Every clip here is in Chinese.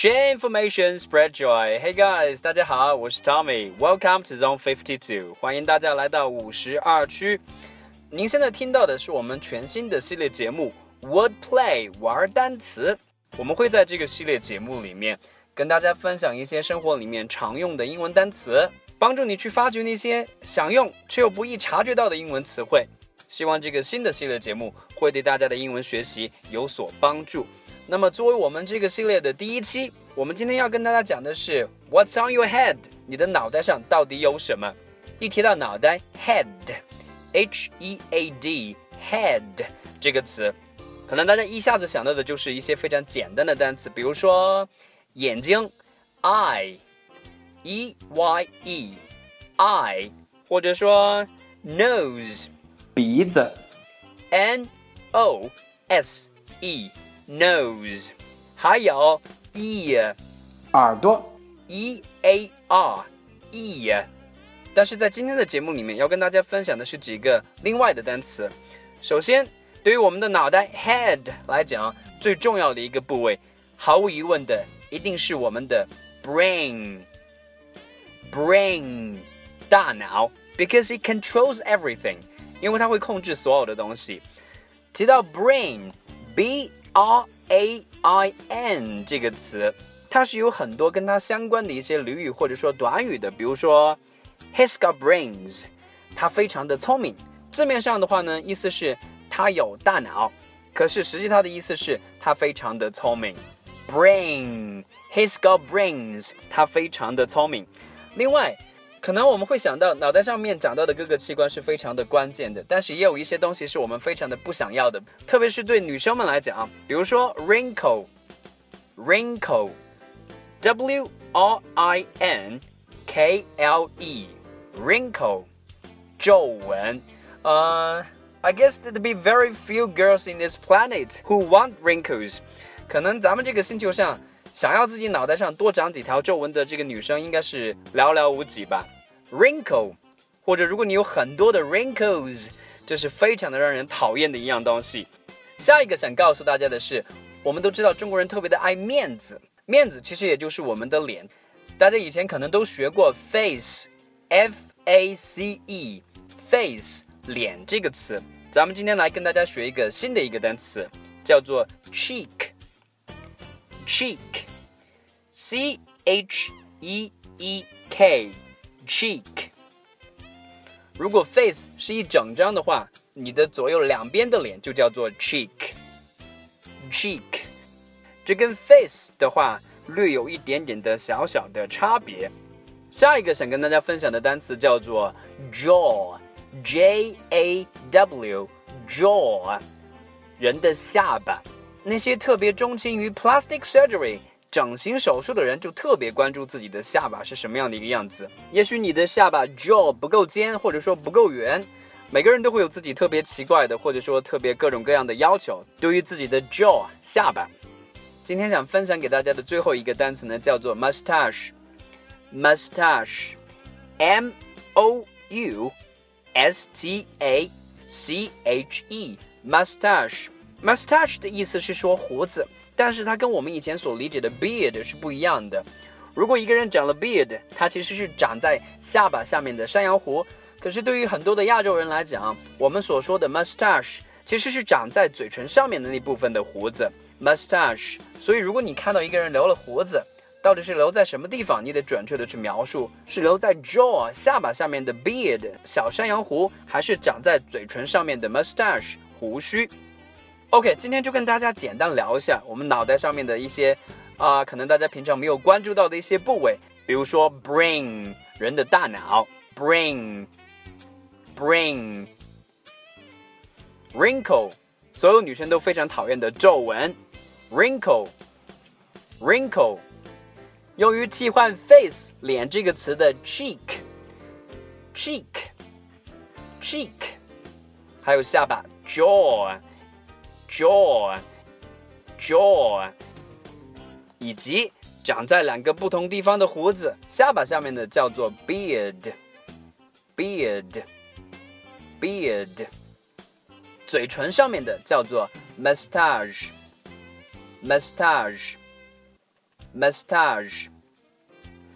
Share information, spread joy. Hey guys，大家好，我是 Tommy. Welcome to Zone Fifty Two. 欢迎大家来到五十二区。您现在听到的是我们全新的系列节目 Word Play 玩单词。我们会在这个系列节目里面跟大家分享一些生活里面常用的英文单词，帮助你去发掘那些想用却又不易察觉到的英文词汇。希望这个新的系列节目会对大家的英文学习有所帮助。那么，作为我们这个系列的第一期，我们今天要跟大家讲的是 What's on your head？你的脑袋上到底有什么？一提到脑袋，head，h e a d，head 这个词，可能大家一下子想到的就是一些非常简单的单词，比如说眼睛，eye，e y e，eye，或者说 nose，鼻子，n o s e。nose，还有 ear，耳朵，e a r ear。但是在今天的节目里面，要跟大家分享的是几个另外的单词。首先，对于我们的脑袋 head 来讲，最重要的一个部位，毫无疑问的一定是我们的 brain，brain 大脑，because it controls everything，因为它会控制所有的东西。提到 brain，b R A I N 这个词，它是有很多跟它相关的一些俚语或者说短语的。比如说，He's got brains，他非常的聪明。字面上的话呢，意思是他有大脑，可是实际它的意思是他非常的聪明。Brain，He's got brains，他非常的聪明。另外。可能我们会想到脑袋上面长到的各个器官是非常的关键的，但是也有一些东西是我们非常的不想要的，特别是对女生们来讲，比如说 wrinkle，wrinkle，w r i n k l e，wrinkle，皱纹。呃，I guess there'd be very few girls in this planet who want wrinkles。可能咱们这个星球上。想要自己脑袋上多长几条皱纹的这个女生应该是寥寥无几吧？Wrinkle，或者如果你有很多的 wrinkles，这是非常的让人讨厌的一样东西。下一个想告诉大家的是，我们都知道中国人特别的爱面子，面子其实也就是我们的脸。大家以前可能都学过 face，f a c e，face 脸这个词。咱们今天来跟大家学一个新的一个单词，叫做 cheek。Cheek，c h e e k，cheek。如果 face 是一整张的话，你的左右两边的脸就叫做 cheek，cheek。这跟 face 的话略有一点点的小小的差别。下一个想跟大家分享的单词叫做 jaw，j a w，jaw，人的下巴。那些特别钟情于 plastic surgery 整形手术的人，就特别关注自己的下巴是什么样的一个样子。也许你的下巴 jaw 不够尖，或者说不够圆。每个人都会有自己特别奇怪的，或者说特别各种各样的要求，对于自己的 jaw 下巴。今天想分享给大家的最后一个单词呢，叫做 mustache，mustache，m o u s t a c h e，mustache。Mustache 的意思是说胡子，但是它跟我们以前所理解的 beard 是不一样的。如果一个人长了 beard，它其实是长在下巴下面的山羊胡。可是对于很多的亚洲人来讲，我们所说的 mustache 其实是长在嘴唇上面的那部分的胡子 mustache。所以如果你看到一个人留了胡子，到底是留在什么地方，你得准确的去描述，是留在 jaw 下巴下面的 beard 小山羊胡，还是长在嘴唇上面的 mustache 胡须？OK，今天就跟大家简单聊一下我们脑袋上面的一些啊，可能大家平常没有关注到的一些部位，比如说 brain 人的大脑，brain，brain，wrinkle 所有女生都非常讨厌的皱纹，wrinkle，wrinkle 用于替换 face 脸这个词的 cheek，cheek，cheek，还有下巴 jaw。Jaw jaw，以及长在两个不同地方的胡子，下巴下面的叫做 beard beard beard，嘴唇上面的叫做 mustache mustache mustache。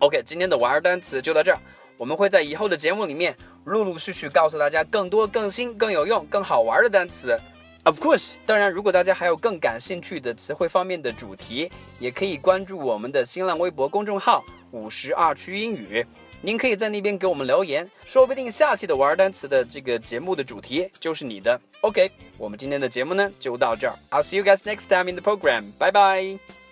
OK，今天的玩儿单词就到这儿。我们会在以后的节目里面陆陆续续告诉大家更多、更新、更有用、更好玩的单词。Of course，当然，如果大家还有更感兴趣的词汇方面的主题，也可以关注我们的新浪微博公众号“五十二区英语”。您可以在那边给我们留言，说不定下期的玩单词的这个节目的主题就是你的。OK，我们今天的节目呢就到这儿。I'll see you guys next time in the program. Bye bye.